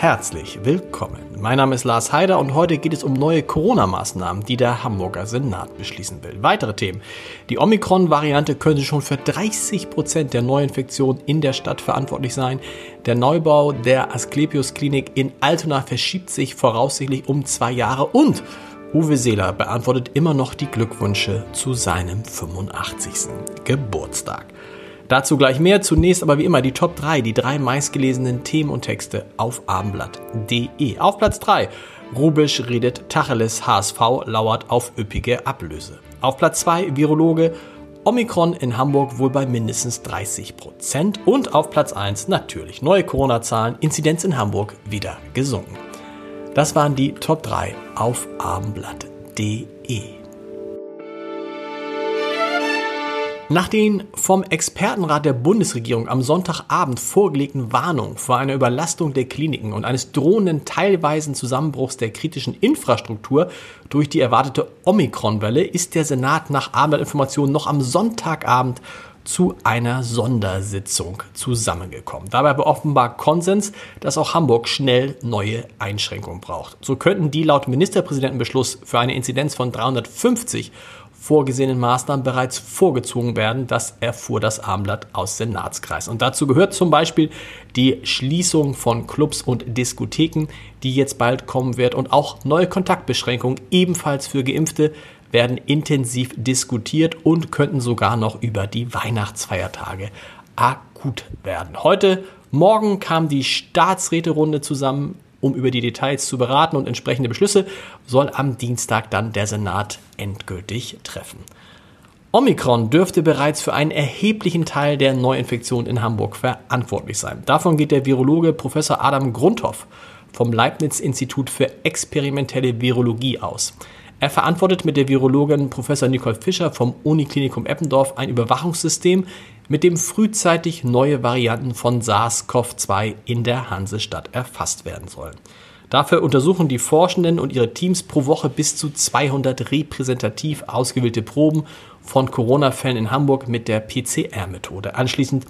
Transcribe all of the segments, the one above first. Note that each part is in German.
Herzlich willkommen. Mein Name ist Lars Heider und heute geht es um neue Corona-Maßnahmen, die der Hamburger Senat beschließen will. Weitere Themen. Die Omikron-Variante könnte schon für 30 Prozent der Neuinfektionen in der Stadt verantwortlich sein. Der Neubau der Asklepios-Klinik in Altona verschiebt sich voraussichtlich um zwei Jahre und Uwe Seeler beantwortet immer noch die Glückwünsche zu seinem 85. Geburtstag. Dazu gleich mehr. Zunächst aber wie immer die Top 3, die drei meistgelesenen Themen und Texte auf abendblatt.de. Auf Platz 3. Rubisch redet Tacheles HSV lauert auf üppige Ablöse. Auf Platz 2 Virologe Omikron in Hamburg wohl bei mindestens 30 Prozent. Und auf Platz 1 natürlich neue Corona-Zahlen, Inzidenz in Hamburg wieder gesunken. Das waren die Top 3 auf abendblatt.de. Nach den vom Expertenrat der Bundesregierung am Sonntagabend vorgelegten Warnungen vor einer Überlastung der Kliniken und eines drohenden teilweisen Zusammenbruchs der kritischen Infrastruktur durch die erwartete Omikron-Welle ist der Senat nach Abendinformationen noch am Sonntagabend zu einer Sondersitzung zusammengekommen. Dabei war offenbar Konsens, dass auch Hamburg schnell neue Einschränkungen braucht. So könnten die laut Ministerpräsidentenbeschluss für eine Inzidenz von 350 vorgesehenen Maßnahmen bereits vorgezogen werden. Das erfuhr das Armblatt aus Senatskreis. Und dazu gehört zum Beispiel die Schließung von Clubs und Diskotheken, die jetzt bald kommen wird. Und auch neue Kontaktbeschränkungen, ebenfalls für Geimpfte, werden intensiv diskutiert und könnten sogar noch über die Weihnachtsfeiertage akut werden. Heute Morgen kam die Staatsräterunde zusammen um über die Details zu beraten und entsprechende Beschlüsse soll am Dienstag dann der Senat endgültig treffen. Omikron dürfte bereits für einen erheblichen Teil der Neuinfektion in Hamburg verantwortlich sein. Davon geht der Virologe Professor Adam Grundhoff vom Leibniz-Institut für experimentelle Virologie aus. Er verantwortet mit der Virologin Professor Nicole Fischer vom Uniklinikum Eppendorf ein Überwachungssystem, mit dem frühzeitig neue Varianten von SARS-CoV-2 in der Hansestadt erfasst werden sollen. Dafür untersuchen die Forschenden und ihre Teams pro Woche bis zu 200 repräsentativ ausgewählte Proben von Corona-Fällen in Hamburg mit der PCR-Methode. Anschließend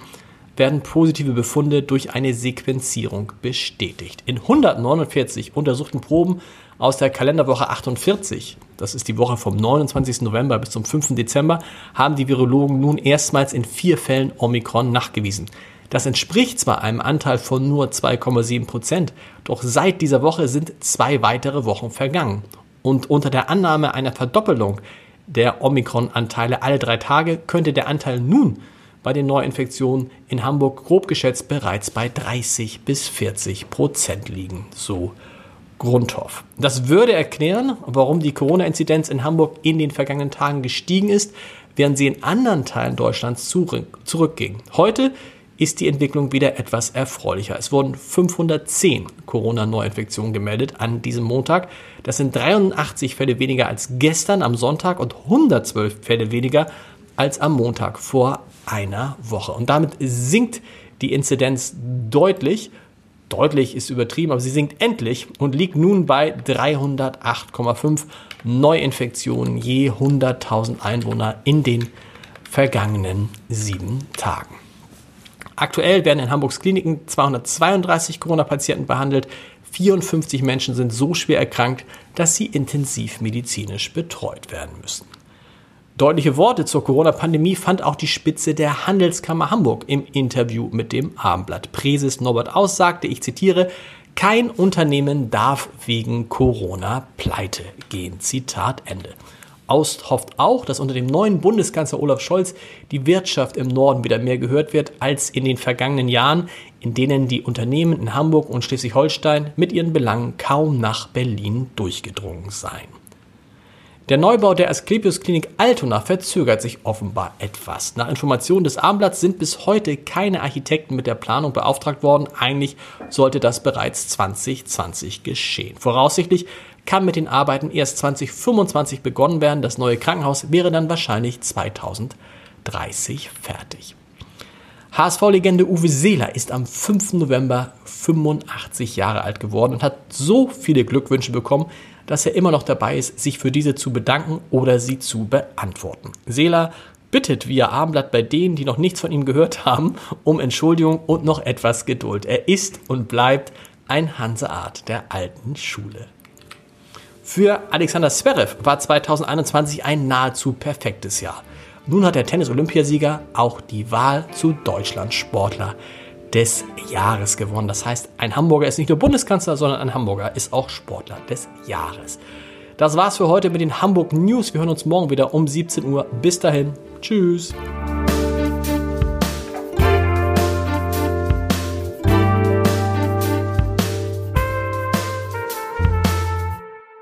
werden positive Befunde durch eine Sequenzierung bestätigt. In 149 untersuchten Proben aus der Kalenderwoche 48, das ist die Woche vom 29. November bis zum 5. Dezember, haben die Virologen nun erstmals in vier Fällen Omikron nachgewiesen. Das entspricht zwar einem Anteil von nur 2,7 Prozent, doch seit dieser Woche sind zwei weitere Wochen vergangen. Und unter der Annahme einer Verdoppelung der Omikron-Anteile alle drei Tage könnte der Anteil nun bei den Neuinfektionen in Hamburg grob geschätzt bereits bei 30 bis 40 Prozent liegen. So Grundhoff. Das würde erklären, warum die Corona-Inzidenz in Hamburg in den vergangenen Tagen gestiegen ist, während sie in anderen Teilen Deutschlands zurückging. Heute ist die Entwicklung wieder etwas erfreulicher. Es wurden 510 Corona-Neuinfektionen gemeldet an diesem Montag. Das sind 83 Fälle weniger als gestern am Sonntag und 112 Fälle weniger als am Montag vor einer Woche. Und damit sinkt die Inzidenz deutlich Deutlich ist übertrieben, aber sie sinkt endlich und liegt nun bei 308,5 Neuinfektionen je 100.000 Einwohner in den vergangenen sieben Tagen. Aktuell werden in Hamburgs Kliniken 232 Corona-Patienten behandelt. 54 Menschen sind so schwer erkrankt, dass sie intensiv medizinisch betreut werden müssen. Deutliche Worte zur Corona-Pandemie fand auch die Spitze der Handelskammer Hamburg im Interview mit dem Abendblatt. Präses Norbert aussagte, ich zitiere, kein Unternehmen darf wegen Corona pleite gehen. Zitat Ende. Aust hofft auch, dass unter dem neuen Bundeskanzler Olaf Scholz die Wirtschaft im Norden wieder mehr gehört wird als in den vergangenen Jahren, in denen die Unternehmen in Hamburg und Schleswig-Holstein mit ihren Belangen kaum nach Berlin durchgedrungen seien. Der Neubau der Asklepios Klinik Altona verzögert sich offenbar etwas. Nach Informationen des Abendblatts sind bis heute keine Architekten mit der Planung beauftragt worden. Eigentlich sollte das bereits 2020 geschehen. Voraussichtlich kann mit den Arbeiten erst 2025 begonnen werden. Das neue Krankenhaus wäre dann wahrscheinlich 2030 fertig. HSV-Legende Uwe Seeler ist am 5. November 85 Jahre alt geworden und hat so viele Glückwünsche bekommen, dass er immer noch dabei ist, sich für diese zu bedanken oder sie zu beantworten. Seeler bittet via Abendblatt bei denen, die noch nichts von ihm gehört haben, um Entschuldigung und noch etwas Geduld. Er ist und bleibt ein Hanseart der alten Schule. Für Alexander Zverev war 2021 ein nahezu perfektes Jahr. Nun hat der Tennis-Olympiasieger auch die Wahl zu Deutschland Sportler des Jahres gewonnen. Das heißt, ein Hamburger ist nicht nur Bundeskanzler, sondern ein Hamburger ist auch Sportler des Jahres. Das war's für heute mit den Hamburg News. Wir hören uns morgen wieder um 17 Uhr. Bis dahin. Tschüss.